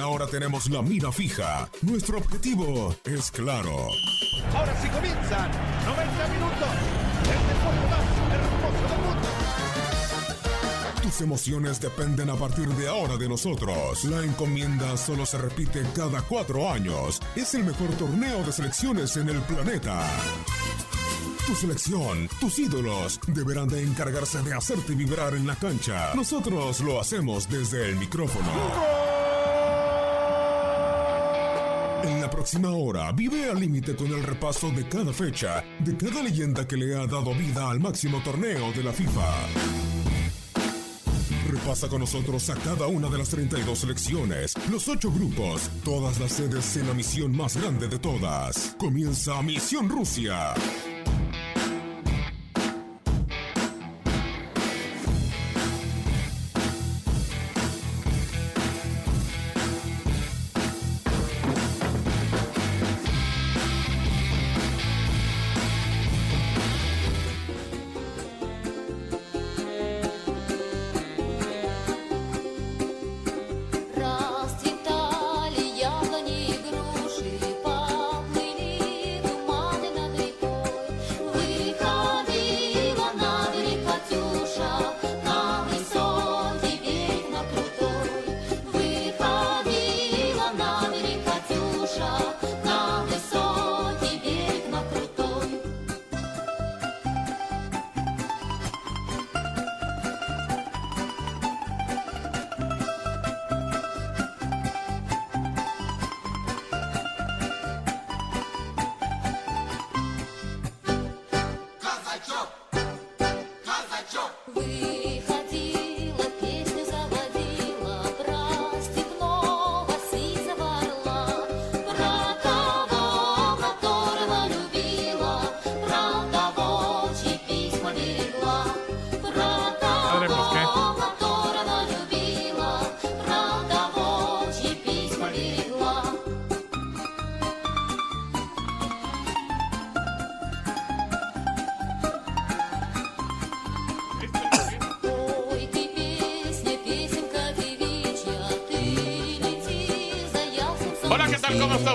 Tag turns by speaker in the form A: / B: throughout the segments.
A: Ahora tenemos la mira fija. Nuestro objetivo es claro.
B: Ahora sí comienzan 90 minutos. El deporte más hermoso del mundo.
A: Tus emociones dependen a partir de ahora de nosotros. La encomienda solo se repite cada cuatro años. Es el mejor torneo de selecciones en el planeta. Tu selección, tus ídolos, deberán de encargarse de hacerte vibrar en la cancha. Nosotros lo hacemos desde el micrófono. En la próxima hora, vive al límite con el repaso de cada fecha, de cada leyenda que le ha dado vida al máximo torneo de la FIFA. Repasa con nosotros a cada una de las 32 selecciones, los 8 grupos, todas las sedes en la misión más grande de todas. Comienza Misión Rusia.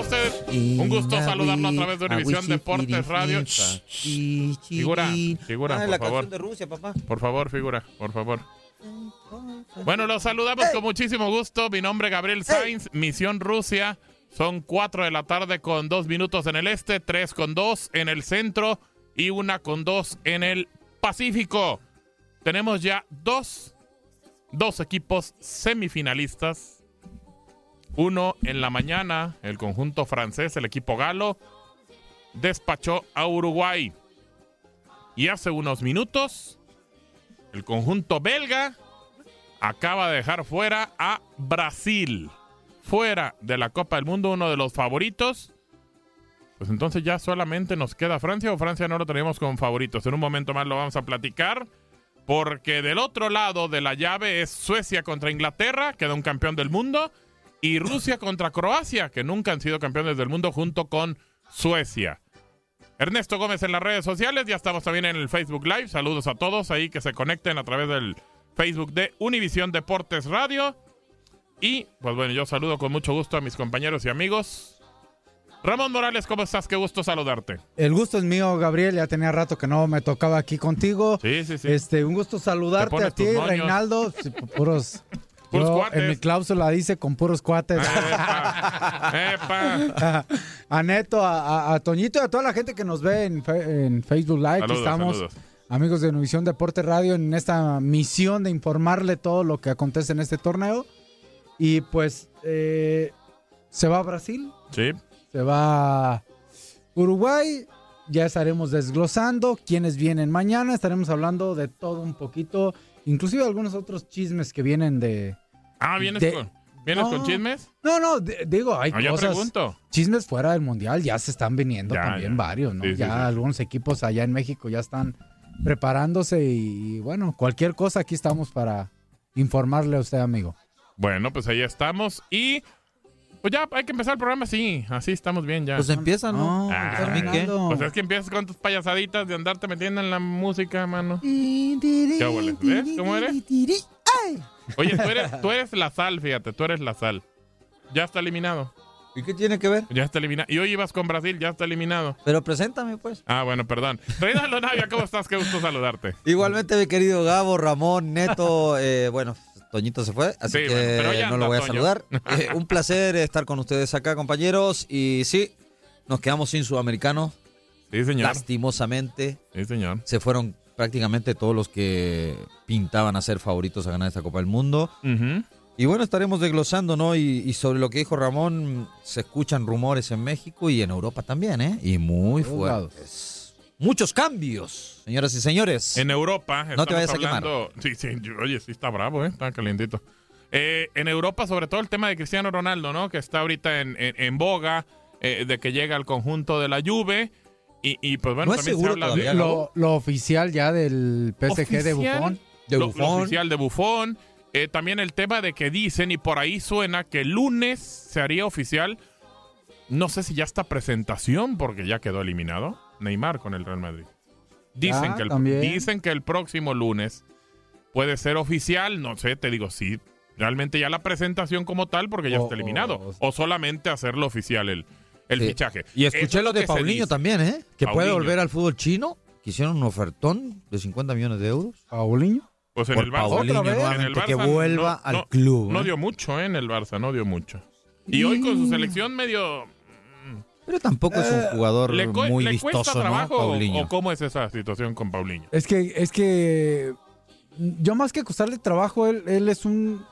C: Está usted? Un gusto saludarlo a través de Univisión Deportes Radio. Figura, figura,
D: Ah,
C: por favor.
D: canción de Rusia, papá.
C: Por favor, figura, por favor. Bueno, los saludamos con muchísimo gusto. Mi nombre es Gabriel Sainz, Misión Rusia. Son 4 de la tarde con 2 minutos en el este, 3 con 2 en el centro y 1 con 2 en el Pacífico. Tenemos ya dos, dos equipos semifinalistas. Uno en la mañana, el conjunto francés, el equipo galo, despachó a Uruguay. Y hace unos minutos, el conjunto belga acaba de dejar fuera a Brasil. Fuera de la Copa del Mundo, uno de los favoritos. Pues entonces ya solamente nos queda Francia o Francia no lo tenemos como favoritos. En un momento más lo vamos a platicar. Porque del otro lado de la llave es Suecia contra Inglaterra, queda un campeón del mundo. Y Rusia contra Croacia, que nunca han sido campeones del mundo junto con Suecia. Ernesto Gómez en las redes sociales, ya estamos también en el Facebook Live. Saludos a todos ahí que se conecten a través del Facebook de Univisión Deportes Radio. Y pues bueno, yo saludo con mucho gusto a mis compañeros y amigos. Ramón Morales, ¿cómo estás? Qué gusto saludarte.
E: El gusto es mío, Gabriel. Ya tenía rato que no me tocaba aquí contigo.
C: Sí, sí, sí.
E: Este, un gusto saludarte a ti. Reinaldo. Puros.
C: Puros
E: yo
C: cuates.
E: en mi cláusula dice con puros cuates.
C: Epa, epa.
E: a Neto, a, Toñito y a toda la gente que nos ve en, fe- en Facebook Live.
C: Saludos,
E: estamos,
C: saludos.
E: amigos de Univisión Deporte Radio, en esta misión de informarle todo lo que acontece en este torneo. Y pues eh, se va a Brasil,
C: Sí,
E: se va a Uruguay. Ya estaremos desglosando quiénes vienen mañana. Estaremos hablando de todo un poquito, inclusive algunos otros chismes que vienen de.
C: Ah, ¿vienes,
E: De-
C: con, ¿vienes
E: No.
C: con chismes?
E: No, no, de- digo, hay
C: No, yo
E: cosas.
C: pregunto.
E: Chismes fuera del mundial ya se están viniendo
C: Ya,
E: también
C: ya.
E: varios, ¿no?
C: Sí, sí,
E: ya
C: sí.
E: algunos equipos allá en México ya están preparándose y, bueno, cualquier cosa aquí estamos para informarle a usted, amigo.
C: Bueno, pues ahí estamos. Y pues ya hay que empezar el programa así. Así estamos bien ya.
D: Pues empieza, ¿no?
C: Ah,
D: Pues, ¿a mí qué?
C: Pues es que empiezas con tus payasaditas de andarte metiendo en la música, mano. ¿Qué? ¿Ves cómo eres? Oye, tú eres, tú eres la sal, fíjate, tú eres la sal. ya está eliminado.
D: ¿Y qué tiene que ver?
C: Ya está eliminado. Y hoy ibas con Brasil, ya está eliminado.
D: Pero preséntame, pues.
C: Ah, bueno, perdón. Reinaldo Navia, ¿cómo estás? Qué gusto saludarte.
D: Igualmente, mi querido Gabo, Ramón, Neto, eh, bueno, Toñito se fue, así
C: Sí,
D: que
C: bueno, pero ya
D: no lo voy a
C: Toño.
D: saludar. Eh, un placer estar con ustedes acá, compañeros. Y sí, nos quedamos sin sudamericano,
C: Sí, señor.
D: lastimosamente.
C: Sí, señor.
D: Se fueron prácticamente todos los que pintaban a ser favoritos a ganar esta Copa del Mundo. Y bueno, estaremos desglosando, ¿no? Y, y sobre lo que dijo Ramón, se escuchan rumores en México y en Europa también, ¿eh? Y muy fuertes. Muchos cambios, señoras y señores.
C: En Europa.
D: No te vayas a quemar.
C: Sí, sí, oye, sí está bravo, ¿eh? Está calientito. Eh, en Europa, sobre todo el tema de Cristiano Ronaldo, ¿no? Que está ahorita en, en- en boga, eh, de que llega al conjunto de la Juve. Y, y, pues bueno,
D: No es
C: también se habla
D: todavía,
C: de...
E: Lo, lo oficial ya del PSG de.
D: De
C: lo- lo
D: Buffon.
C: oficial de Bufón. Eh, también el tema de que dicen, y por ahí suena, que el lunes se haría oficial. No sé si ya está presentación, porque ya quedó eliminado. Neymar con el Real Madrid. Dicen,
E: Ah,
C: que el,
E: también.
C: dicen que el próximo lunes puede ser oficial. No sé, te digo, sí. Realmente ya la presentación como tal, porque ya
E: O-
C: está eliminado.
E: o-
C: O, solamente hacerlo oficial el, el
D: Sí.
C: fichaje.
D: Y escuché
C: es
D: lo de
C: que
D: Paulinho también, ¿eh? Que puede volver al fútbol chino. Que hicieron un ofertón de 50 millones de euros.
E: Paulinho.
C: Pues en
D: por
C: el Barça.
D: Paulinho
E: Otra vez.
D: nuevamente,
C: En el
D: que
C: Barça
D: vuelva
C: no-
D: al
C: no-
D: club.
C: No
D: ¿eh?
C: dio mucho, ¿eh? En el Barça, no dio mucho. Y hoy con su selección medio...
D: Pero tampoco es un jugador
C: ¿Le, cu-
D: muy
C: le
D: vistoso,
C: cuesta
D: ¿no?
C: trabajo
D: Paulinho.
C: o cómo es esa situación con Paulinho?
E: Es que, es que yo más que costarle trabajo, él, él es un,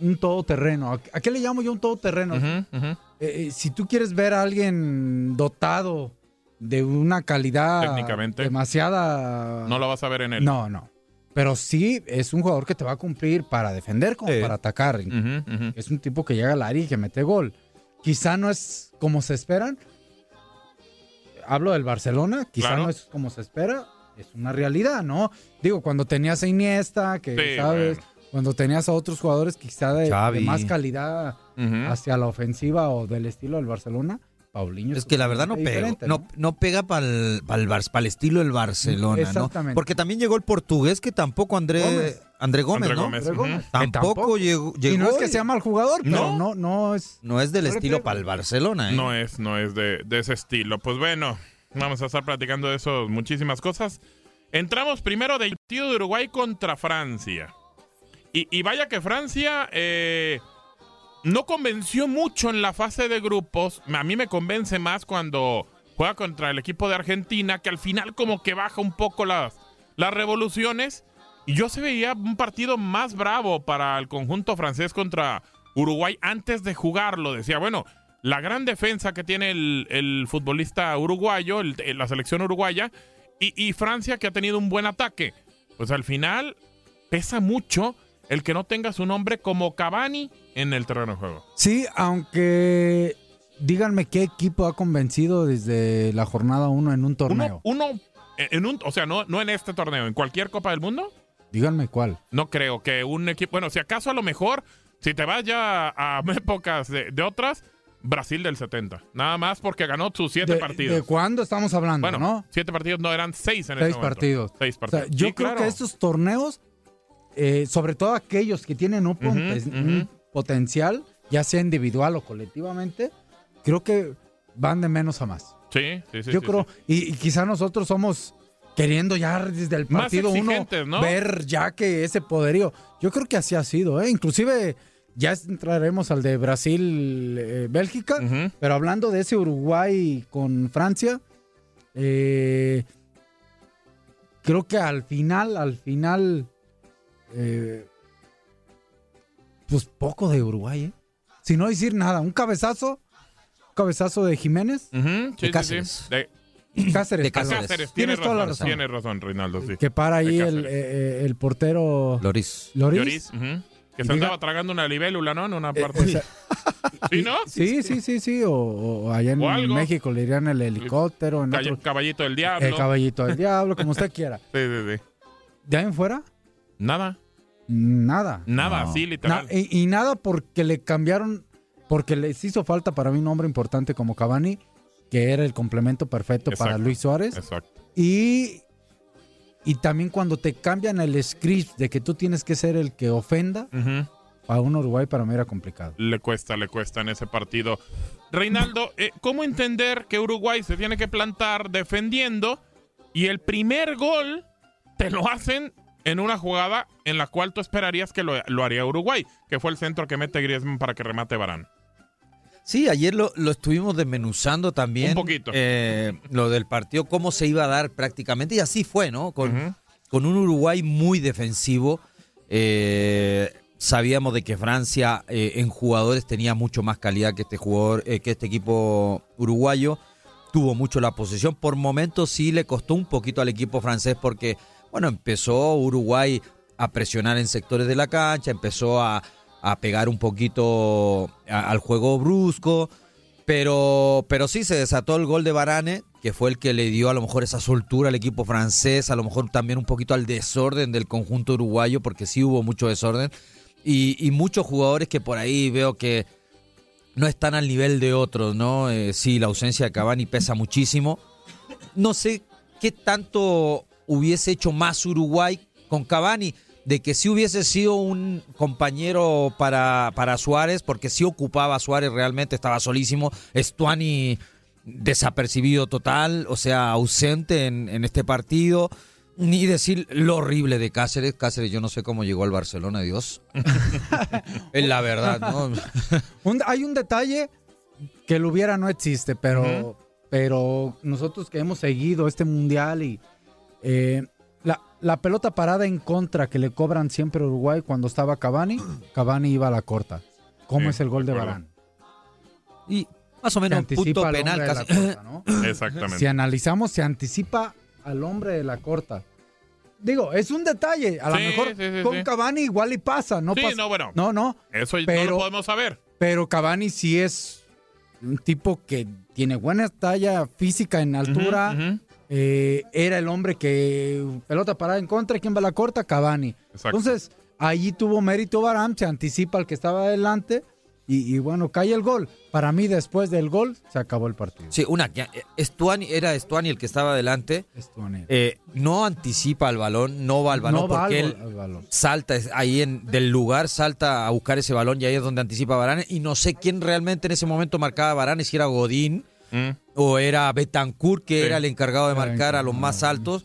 E: un todoterreno. ¿A, a qué le llamo yo un todoterreno? Eh, eh, si tú quieres ver a alguien dotado de una calidad
C: Técnicamente.
E: demasiada...
C: No lo vas a ver en él.
E: No, no. Pero sí es un jugador que te va a cumplir para defender como
D: Sí.
E: para atacar. Es un tipo que llega al área y que mete gol. Quizá no es como se esperan. Hablo del Barcelona, quizá
C: Claro.
E: no es como se espera. Es una realidad, ¿no? Digo, cuando tenías a Iniesta, que
C: Sí,
E: sabes,
C: bueno.
E: Cuando tenías a otros jugadores quizá de, más calidad
C: Ujú.
E: hacia la ofensiva o del estilo del Barcelona, Paulinho
D: Es que la verdad no pega. No, no pega para el, estilo del Barcelona, ¿no?
E: Exactamente.
D: Porque también llegó el portugués que tampoco André
E: Gómez.
D: André Gómez,
C: André
D: ¿no?
C: Gómez.
E: André Gómez.
C: Ujú.
E: Que
D: Tampoco, llegó,
E: Y no es que sea mal jugador, pero
C: No.
E: no, no es.
D: no es del
E: No
D: estilo para el Barcelona, ¿eh?
C: No es, no es de, de ese estilo. Pues bueno, vamos a estar platicando de eso, muchísimas cosas. Entramos primero del partido de Uruguay contra Francia. Y, vaya que Francia eh, no convenció mucho en la fase de grupos. A mí me convence más cuando juega contra el equipo de Argentina, que al final como que baja un poco las, las revoluciones. Y yo se veía un partido más bravo para el conjunto francés contra Uruguay antes de jugarlo. Decía, bueno, la gran defensa que tiene el, el futbolista uruguayo, el- la selección uruguaya, y Francia que ha tenido un buen ataque. Pues al final pesa mucho el que no tenga su nombre como Cavani en el terreno de juego.
E: Sí, aunque díganme qué equipo ha convencido desde la jornada 1 en un torneo.
C: Uno, uno en un, o sea, no, no en este torneo, en cualquier Copa del Mundo,
E: Díganme cuál.
C: no creo que un equipo, bueno, si acaso a lo mejor, si te vas ya a épocas de, de otras, Brasil del 70, nada más porque ganó sus siete
E: ¿De,
C: partidos.
E: ¿De cuándo estamos hablando,
C: bueno,
E: no?
C: siete partidos no eran seis en ese
E: Seis
C: momento.
E: partidos.
C: Seis
E: O sea,
C: partidos.
E: yo
C: Sí,
E: creo
C: claro.
E: que estos torneos, eh, sobre todo aquellos que tienen un, potencial, ya sea individual o colectivamente, creo que van de menos a más.
C: Sí, sí, sí.
E: yo
C: sí,
E: creo,
C: sí.
E: y, y quizá nosotros somos queriendo ya desde el partido uno ver ya que ese poderío. Yo creo que así ha sido, ¿eh? Inclusive ya entraremos al de Brasil-Bélgica,
C: Ujú.
E: pero hablando de ese Uruguay con Francia, eh, creo que al final, al final, eh, pues poco de Uruguay, ¿eh? Si no decir nada, un cabezazo, un cabezazo de Jiménez,
C: sí,
D: De Cáceres.
C: sí. De
E: Cáceres.
D: De. Cáceres.
C: Cáceres,
E: Tienes
C: tienes
E: toda la
C: razón.
E: razón.
C: Tienes razón, Reinaldo, sí.
E: Que para ahí el, eh, eh, el portero
D: Loris.
E: Loris.
C: Que
E: Y
C: se
E: diga-
C: andaba tragando una libélula, ¿no? En una
E: Eh,
C: parte.
E: esa-
C: ¿Sí, no?
E: sí, sí, sí, sí. O, o allá en
C: O.
E: México le dirían el helicóptero, en otro,
C: Caballito del diablo.
E: el caballito del diablo, como usted quiera.
C: Sí, sí, sí.
E: De ahí en fuera,
C: Nada.
E: nada.
C: Nada,
D: No.
E: Na-
C: literal.
E: y, y nada porque le cambiaron, porque les hizo falta para mí un hombre importante como Cavani, que era el complemento perfecto para. Luis Suárez.
C: Exacto.
E: Y, y también cuando te cambian el script de que tú tienes que ser el que ofenda, para un Uruguay para mí era complicado.
C: Le cuesta, le cuesta en ese partido. Reinaldo, eh, ¿cómo entender que Uruguay se tiene que plantar defendiendo y el primer gol te lo hacen en una jugada en la cual tú esperarías que lo, lo haría Uruguay, que fue el centro que mete Griezmann para que remate Barán?
D: Sí, ayer lo, lo estuvimos desmenuzando también.
C: Un poquito.
D: eh, lo del partido, cómo se iba a dar prácticamente. Y así fue, ¿no? Con, con un Uruguay muy defensivo. Eh, sabíamos de que Francia eh, en jugadores tenía mucho más calidad que este jugador, que este equipo uruguayo. Tuvo mucho la posesión. Por momentos sí le costó un poquito al equipo francés porque, bueno, empezó Uruguay a presionar en sectores de la cancha, empezó a, a pegar un poquito al juego brusco. Pero, pero sí se desató el gol de Varane, que fue el que le dio a lo mejor esa soltura al equipo francés, a lo mejor también un poquito al desorden del conjunto uruguayo, porque sí hubo mucho desorden. Y, y muchos jugadores que por ahí veo que no están al nivel de otros, ¿no? Eh, sí, la ausencia de Cavani pesa muchísimo. No sé qué tanto hubiese hecho más Uruguay con Cavani, de que sí hubiese sido un compañero para, para Suárez, porque sí ocupaba a Suárez realmente, estaba solísimo. Estuani desapercibido total, o sea, ausente en, en este partido. Ni decir lo horrible de Cáceres. Cáceres, yo no sé cómo llegó al Barcelona, Dios. es la verdad, ¿no?
E: Un- hay un detalle que lo hubiera no existe, pero, pero nosotros que hemos seguido este mundial y eh, la, la pelota parada en contra que le cobran siempre a Uruguay cuando estaba Cavani, Cavani iba a la corta. ¿Cómo
C: Sí,
E: es el gol de. Barán?
D: Y más o menos un punto
E: anticipa al
D: penal.
E: hombre de la
D: casi.
E: corta, ¿no?
C: Exactamente.
E: Si analizamos, se anticipa al hombre de la corta. Digo, es un detalle. A lo mejor
C: sí, sí,
E: con
C: sí.
E: Cavani igual y pasa. No
C: Sí,
E: pasa.
C: no, bueno.
E: No, no.
C: Eso no
E: Pero-
C: lo podemos saber.
E: Pero Cavani sí es un tipo que tiene buena talla física en altura. Eh, era el hombre que pelota parada en contra. ¿Quién va a la corta? Cavani.
C: Exacto.
E: Entonces, allí tuvo mérito Barán, se anticipa al que estaba adelante. Y, y bueno, cae el gol. Para mí, después del gol, se acabó el partido.
D: Sí, una. que- Estuani, era Estuani el que estaba adelante.
E: Estuani.
D: Eh, no anticipa al balón, no va al balón
E: no va
D: porque
E: al,
D: él
E: balón.
D: salta ahí en, del lugar, salta a buscar ese balón y ahí es donde anticipa Varane. Y no sé quién realmente en ese momento marcaba a Varane, si era Godín
C: Mm.
D: o era Betancourt, que
C: Sí.
D: era el encargado de marcar a los más altos.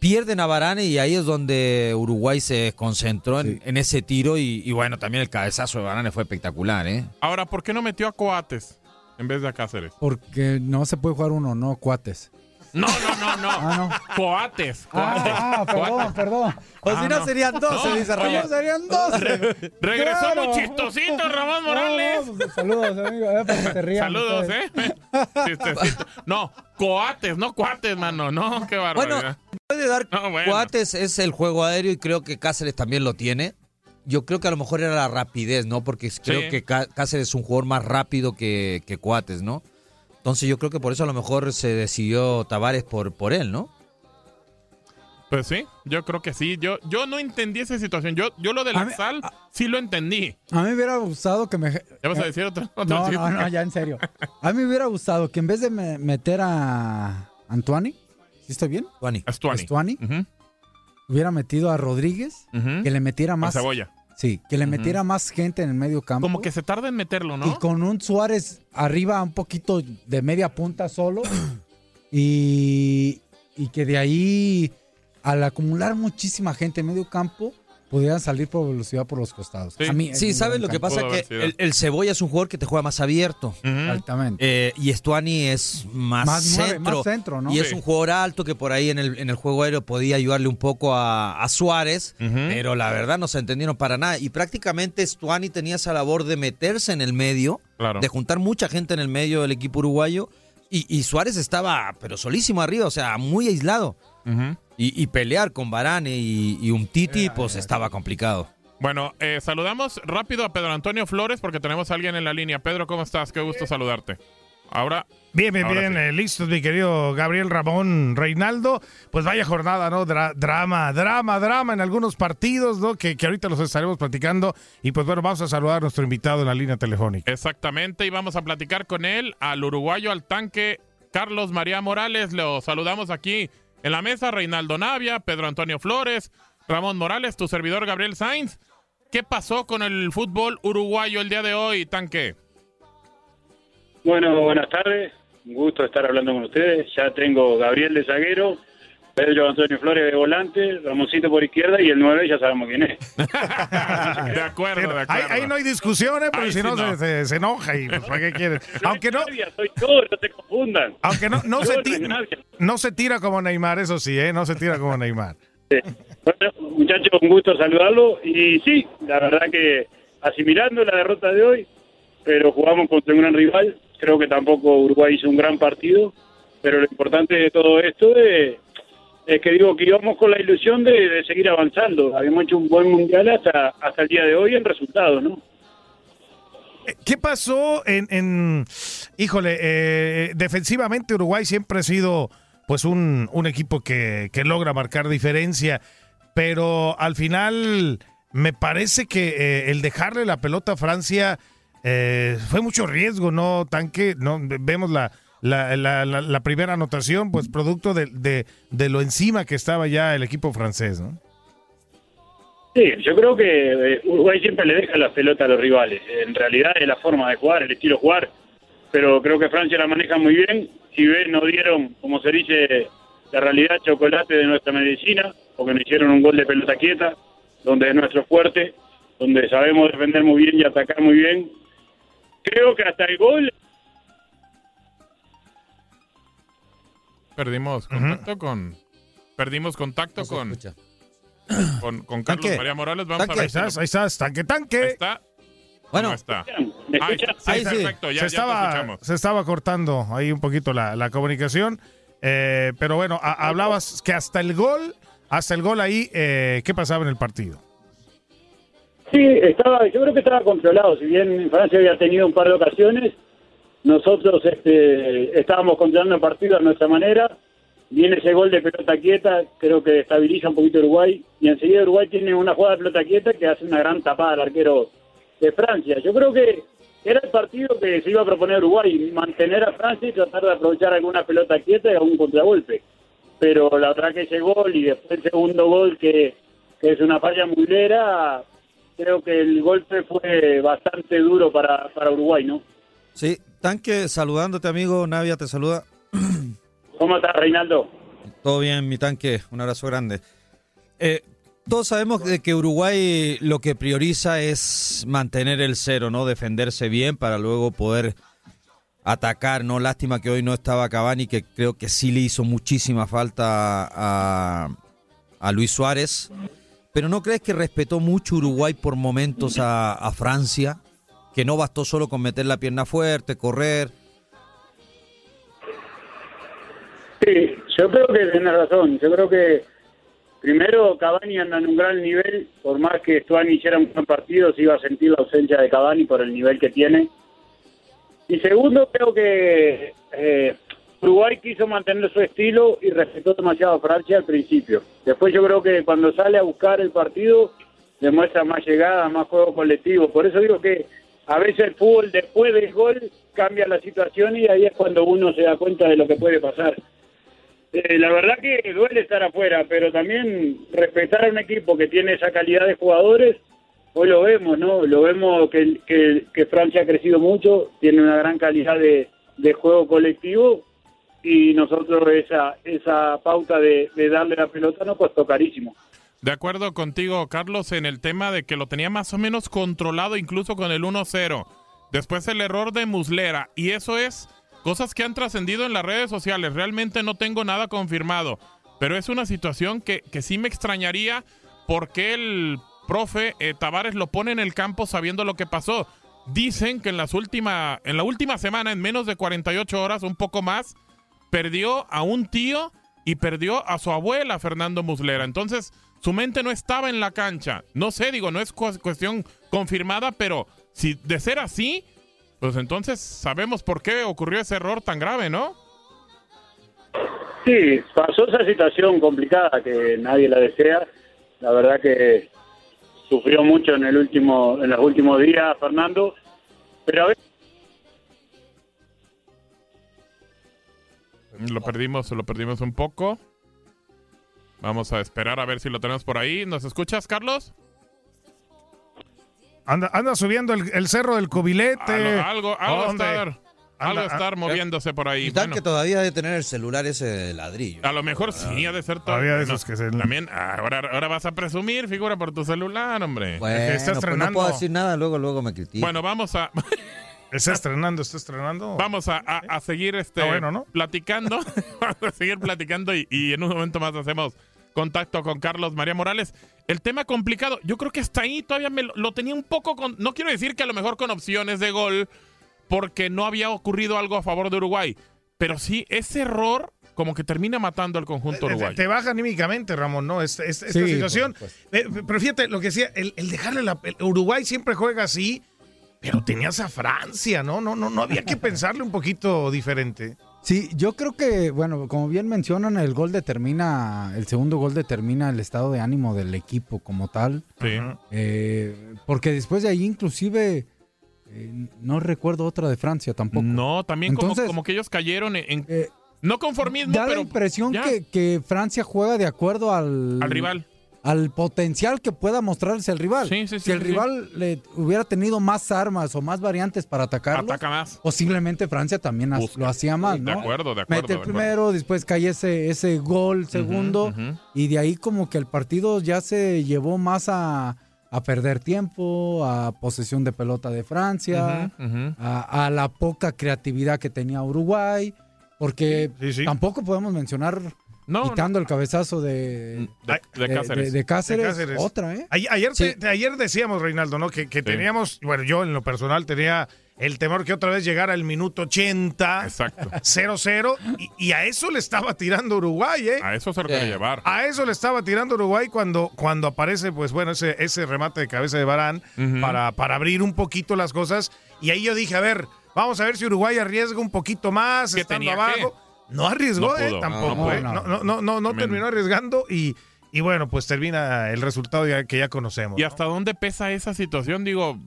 D: Pierden a Varane y ahí es donde Uruguay se concentró en,
E: Sí.
D: en ese tiro. Y, y bueno, también el cabezazo de Varane fue espectacular, ¿eh?
C: Ahora, ¿por qué no metió a Coates en vez de a Cáceres?
E: Porque no se puede jugar uno, no cuates.
C: No, no, no, no.
E: Ah, no.
C: Coates. Coates.
E: Ah, perdón,
C: Coates.
E: perdón.
D: O
C: Ah,
D: si no,
C: no.
D: serían 12,
C: No,
D: dice Ramón.
E: ¿Cómo serían 12?
C: Regresó
E: Claro.
C: muy chistosito Ramón Morales.
E: No, pues, saludos, amigo. eh, para que se rían
C: Saludos,
E: ustedes.
C: ¿eh? Chistosito. No, coates, no cuates, mano. No, qué barbaridad.
D: Puede dar
C: No, bueno.
D: Cuates es el juego aéreo y creo que Cáceres también lo tiene. Yo creo que a lo mejor era la rapidez, ¿no? Porque creo
C: Sí.
D: que Cá- Cáceres es un jugador más rápido que, que Cuates, ¿no? Entonces yo creo que por eso a lo mejor se decidió Tavares por, por él, ¿no?
C: Pues sí, yo creo que sí. Yo, yo no entendí esa situación. Yo, yo lo de
E: A
C: la
E: mí-
C: sal sí lo entendí.
E: A mí me hubiera gustado que me.
C: ¿Ya vas a decir otro, otro
E: No, no, no, ya en serio. A mí me hubiera gustado que en vez de me- meter a Antoine, ¿sí estoy bien?
C: Estuani, Ujú,
E: hubiera metido a Rodríguez, que le metiera más.
C: cebolla.
E: Sí, que le metiera más gente en el medio campo.
C: Como que se tarda en meterlo,
E: Y
C: ¿no?
E: con un Suárez arriba un poquito de media punta solo. y, y que de ahí, al acumular muchísima gente en medio campo, pudieran salir por velocidad por los costados.
C: Sí.
E: A mí,
D: Sí,
E: en
D: ¿sabes lo que pasa? Que el, el Cebolla es un jugador que te juega más abierto.
C: Ujú.
E: Exactamente.
D: Eh, y Estuani es más,
E: Más nueve,
D: centro.
E: más centro, ¿no?
D: Y es un jugador alto que por ahí en el, en el juego aéreo podía ayudarle un poco a, a Suárez. Pero la verdad no se entendieron para nada. Y prácticamente Stuani tenía esa labor de meterse en el medio,
C: Claro.
D: de juntar mucha gente en el medio del equipo uruguayo. Y, y Suárez estaba, pero solísimo arriba, o sea, muy aislado. Y, y pelear con Varane y, y un Titi, pues estaba complicado.
C: Bueno, eh, saludamos rápido a Pedro Antonio Flores porque tenemos a alguien en la línea. Pedro, ¿cómo estás? Qué gusto saludarte. Ahora,
F: Bien, bien,
C: Ahora
F: bien,
C: sí.
F: eh, listos, mi querido Gabriel Ramón Reinaldo. Pues vaya jornada, ¿no? Dra- drama, drama, drama en algunos partidos, ¿no? Que, que ahorita los estaremos platicando. Y pues bueno, vamos a saludar a nuestro invitado en la línea telefónica.
C: exactamente, y vamos a platicar con él, al uruguayo al tanque Carlos María Morales. Lo saludamos aquí en la mesa, Reinaldo Navia, Pedro Antonio Flores, Ramón Morales, tu servidor Gabriel Sainz. ¿qué pasó con el fútbol uruguayo el día de hoy, Tanque?
G: Bueno, buenas tardes. Un gusto estar hablando con ustedes. Ya tengo Gabriel de zaguero, Pedro Antonio Flores de volante, Ramoncito por izquierda y el 9 ya sabemos quién es.
C: De acuerdo, de
F: Ahí,
C: acuerdo.
F: ahí no hay discusiones, porque si
C: sí
F: no. Se, se- se enoja y pues, ¿para qué quieres? Aunque no,
G: Soy todo, no se confundan.
F: aunque no, no,
G: Yo
F: se tira, no se tira como Neymar, eso sí, ¿eh? No se tira como Neymar.
G: Bueno, muchachos, un gusto saludarlo. Y sí, la verdad que asimilando la derrota de hoy, pero jugamos contra un gran rival. Creo que tampoco Uruguay hizo un gran partido, pero lo importante de todo esto es, es que digo que íbamos con la ilusión de, de seguir avanzando. Habíamos hecho un buen mundial hasta, hasta el día de hoy en resultados, ¿no?
F: ¿Qué pasó en, en- híjole, eh, defensivamente Uruguay siempre ha sido pues un, un equipo que, que logra marcar diferencia, pero al final me parece que eh, el dejarle la pelota a Francia eh, fue mucho riesgo, ¿no? Tanque, no vemos la, la, la- la- primera anotación, pues producto de, de, de lo encima que estaba ya el equipo francés.
G: Sí, yo creo que eh, Uruguay siempre le deja la pelota a los rivales. En realidad es la forma de jugar, el estilo de jugar. Pero creo que Francia la maneja muy bien. Si ven, no dieron, como se dice, la realidad chocolate de nuestra medicina, porque nos hicieron un gol de pelota quieta, donde es nuestro fuerte, donde sabemos defender muy bien y atacar muy bien. Creo que hasta el gol
C: Perdimos contacto con... Perdimos contacto
D: No
C: con, con, con Carlos
D: Tanque.
C: María Morales. Vamos
D: Tanque.
C: a
F: Ahí
C: ver si
F: estás,
C: lo-
F: ahí estás, tanque,
C: Ahí
F: tanque.
C: está.
D: Bueno,
C: No está.
G: ¿Me
C: Ahí, sí,
D: Ahí sí.
C: perfecto, ya,
F: se,
C: ya
F: estaba, se estaba cortando ahí un poquito la, la comunicación. Eh, pero bueno, a- hablabas que hasta el gol, hasta el gol ahí, eh, ¿qué pasaba en el partido?
G: Sí, estaba, yo creo que estaba controlado. Si bien Francia había tenido un par de ocasiones, nosotros este, estábamos controlando el partido a nuestra manera. Viene ese gol de pelota quieta, creo que estabiliza un poquito Uruguay. Y enseguida Uruguay tiene una jugada de pelota quieta que hace una gran tapada al arquero de Francia. Yo creo que era el partido que se iba a proponer Uruguay, mantener a Francia y tratar de aprovechar alguna pelota quieta y algún contragolpe. Pero la verdad que ese gol y después el segundo gol que, que es una falla mulera, creo que el golpe fue bastante duro para, para Uruguay, ¿no?
D: sí, tanque, saludándote, amigo. Navia te saluda.
G: ¿Cómo estás, Reinaldo?
D: Todo bien, mi tanque. Un abrazo grande. Eh, todos sabemos de que Uruguay lo que prioriza es mantener el cero, ¿no? Defenderse bien para luego poder atacar, ¿no? Lástima que hoy no estaba Cavani, que creo que sí le hizo muchísima falta a, a Luis Suárez. Pero ¿no crees que respetó mucho Uruguay por momentos a, a Francia? Que no bastó solo con meter la pierna fuerte, correr.
G: Sí, yo creo que tienes razón. Yo creo que primero Cavani anda en un gran nivel. Por más que Stuani hiciera un buen partido, se iba a sentir la ausencia de Cavani por el nivel que tiene. Y segundo, creo que eh, Uruguay quiso mantener su estilo y respetó demasiado a Francia al principio. Después yo creo que cuando sale a buscar el partido, demuestra más llegada, más juego colectivo. Por eso digo que a veces el fútbol después del gol cambia la situación y ahí es cuando uno se da cuenta de lo que puede pasar. Eh, la verdad que duele estar afuera, pero también respetar a un equipo que tiene esa calidad de jugadores, hoy lo vemos, ¿no? Lo vemos que, que, Francia ha crecido mucho, tiene una gran calidad de, de juego colectivo y nosotros esa, esa pauta de, de darle la pelota nos costó carísimo.
C: De acuerdo contigo, Carlos, en el tema de que lo tenía más o menos controlado incluso con el 1-0. Después el error de Muslera. Y eso es cosas que han trascendido en las redes sociales. Realmente no tengo nada confirmado. Pero es una situación que, que sí me extrañaría porque el profe eh, Tavares lo pone en el campo sabiendo lo que pasó. Dicen que en, las última, en la última semana, en menos de 48 horas, un poco más, perdió a un tío y perdió a su abuela, Fernando Muslera. Entonces, su mente no estaba en la cancha. No sé, digo, no es cu- cuestión confirmada, pero si de ser así, pues entonces sabemos por qué ocurrió ese error tan grave, ¿no?
G: Sí, pasó esa situación complicada que nadie la desea. La verdad que sufrió mucho en el último, en los últimos días, Fernando. Pero a veces
C: Lo perdimos, lo perdimos un poco. Vamos a esperar a ver si lo tenemos por ahí. ¿Nos escuchas, Carlos?
F: Anda, anda subiendo el, el cerro del cubilete.
C: Algo, algo, algo estar, algo
F: Anda,
C: estar
F: ah,
C: moviéndose por ahí.
D: Y tal
C: Bueno,
D: que todavía debe tener el celular ese de ladrillo.
C: a lo mejor sí ha de ser todo.
F: Todavía de
C: Bueno,
F: esos que se-
C: También, ahora, ahora vas a presumir, figura por tu celular, hombre.
D: Bueno,
F: que está
D: pues no puedo decir nada, luego luego me critico.
C: Bueno, vamos a
F: Está estrenando, está estrenando.
C: vamos a, a- a seguir este
F: Está bueno, ¿no?
C: platicando. vamos a seguir platicando y, y en un momento más hacemos contacto con Carlos María Morales. El tema complicado, yo creo que hasta ahí todavía me lo, lo tenía un poco con. No quiero decir que a lo mejor con opciones de gol, porque no había ocurrido algo a favor de Uruguay. Pero sí, ese error como que termina matando al conjunto
F: Te,
C: uruguayo.
F: te baja anímicamente, Ramón, ¿no? Esta, esta- esta
E: Sí,
F: situación. Eh, pero fíjate, lo que decía, el, el dejarle la. el Uruguay siempre juega así, pero tenías a Francia, ¿no? No, no, no había que pensarle un poquito diferente.
E: Sí, yo creo que, bueno, como bien mencionan, el gol determina, el segundo gol determina el estado de ánimo del equipo como tal.
C: Sí.
E: Eh, porque después de ahí, inclusive, eh, no recuerdo otra de Francia tampoco.
C: No, también como,
E: Entonces-
C: como que ellos cayeron en,
E: Eh,
C: no conformismo,
E: da
C: pero
E: la impresión que, que Francia juega de acuerdo al,
C: al rival.
E: Al potencial que pueda mostrarse el rival.
C: Sí, sí, sí,
E: si el rival le hubiera tenido más armas o más variantes para atacarlo,
C: Ataca más.
E: posiblemente Francia también
C: Busca.
E: lo hacía más,
C: De
E: ¿no?
C: acuerdo, de acuerdo.
E: Mete el
C: de acuerdo.
E: primero, después cae ese, ese gol segundo, y de ahí como que el partido ya se llevó más a, a perder tiempo, a posesión de pelota de Francia, a, a la poca creatividad que tenía Uruguay, porque tampoco podemos mencionar,
C: No,
E: quitando el cabezazo de,
C: de, de
E: de-
C: Cáceres.
E: de- de Cáceres,
F: De Cáceres.
E: otra, ¿eh?
F: Ay- Ayer,
E: Sí.
F: te- ayer decíamos, Reinaldo, ¿no? Que, que teníamos, bueno, yo en lo personal tenía el temor que otra vez llegara el minuto 80,
C: Exacto.
F: 0-0, y, y a eso le estaba tirando Uruguay, ¿eh?
C: A eso se lo quiere
D: Sí.
C: llevar.
F: A eso le estaba tirando Uruguay cuando, cuando aparece, pues bueno, ese, ese remate de cabeza de Barán para, para abrir un poquito las cosas. Y ahí yo dije, a ver, vamos a ver si Uruguay arriesga un poquito más,
C: ¿Qué
F: estando
C: tenía
F: abajo. No arriesgó,
C: No
F: eh, tampoco,
E: no
F: eh. No, no, no, no, terminó arriesgando y, y bueno, pues termina el resultado ya- que ya conocemos.
C: ¿Y hasta dónde pesa esa situación? Digo,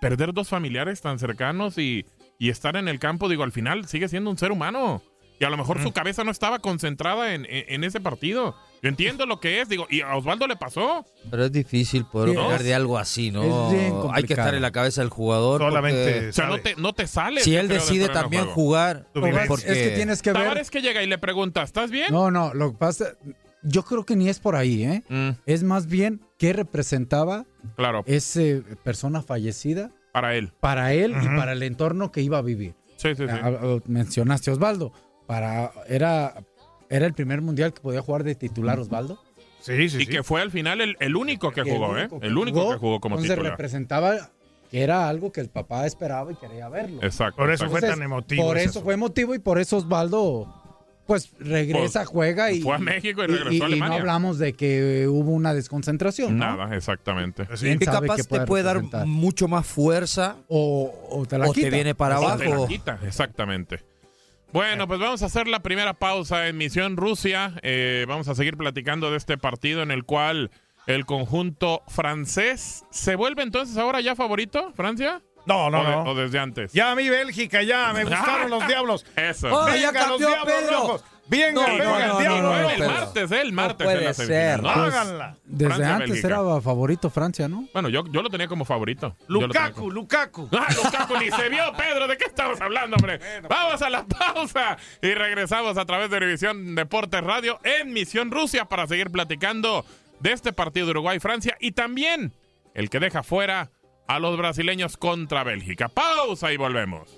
C: perder dos familiares tan cercanos y, y estar en el campo, digo, al final sigue siendo un ser humano. Y a lo mejor su cabeza no estaba concentrada en, en- en ese partido. Yo entiendo lo que es, digo, y a Osvaldo le pasó.
D: Pero es difícil poder opinar
E: es-
D: de algo así, ¿no?
E: es bien
D: Hay que estar en la cabeza del jugador.
F: Solamente
D: porque
C: O sea, no te, no te sales.
D: si él decide también jugar, porque
E: Es que tienes que ver...
C: Tavares que llega y le pregunta, ¿estás bien?
E: No, no, lo que pasa, yo creo que ni es por ahí, ¿eh?
C: Mm,
E: Es más bien qué representaba
C: claro,
E: esa persona fallecida
C: para él.
E: para él y para el entorno que iba a vivir.
C: Sí, sí, sí.
E: Ah, ah, mencionaste a Osvaldo. Para, era, era el primer mundial que podía jugar de titular Osvaldo.
F: Sí, sí,
C: y
F: sí.
C: que fue al final el, el único que
E: Que
C: jugó, ¿eh? El único que jugó como
E: entonces
C: titular.
E: representaba que era algo que el papá esperaba y quería verlo.
C: Exacto.
F: Por eso fue tan emotivo.
E: Por eso fue emotivo y por eso Osvaldo pues regresa, juega y
C: fue a México y
E: y-
C: regresó a
E: y no
C: Alemania.
E: hablamos de que hubo una desconcentración, ¿no?
C: Nada, exactamente.
F: Sí.
E: ¿Quién
D: que
E: sabe
D: capaz te
E: puede
D: dar mucho más fuerza
E: O, o te la
D: o te
E: quita.
D: viene para
C: O
D: abajo.
C: te la quita, exactamente. Bueno, pues vamos a hacer la primera pausa en Misión Rusia. Eh, vamos a seguir platicando de este partido en el cual el conjunto francés se vuelve entonces ahora ya favorito, Francia.
F: No, no,
C: o, de-
F: no.
C: o desde antes.
F: Ya a mí Bélgica, ya, me gustaron los diablos.
C: Eso.
D: Oh, ya
F: los diablos
D: Pedro.
F: rojos. Bien,
D: no,
F: el,
D: eh.
C: martes, eh, el martes
D: puede
C: en la
D: ser.
E: Pues,
F: háganla.
E: Desde antes era favorito Francia, ¿no?
C: Bueno, yo, yo lo tenía como favorito.
F: Lukaku. Lukaku.
C: Ah, Lukaku ni se vio, Pedro, ¿de qué estamos hablando, hombre? Vamos a la pausa y regresamos a través de Revisión Deportes Radio en Misión Rusia para seguir platicando de este partido de Uruguay-Francia y también el que deja fuera a los brasileños contra Bélgica. Pausa y volvemos.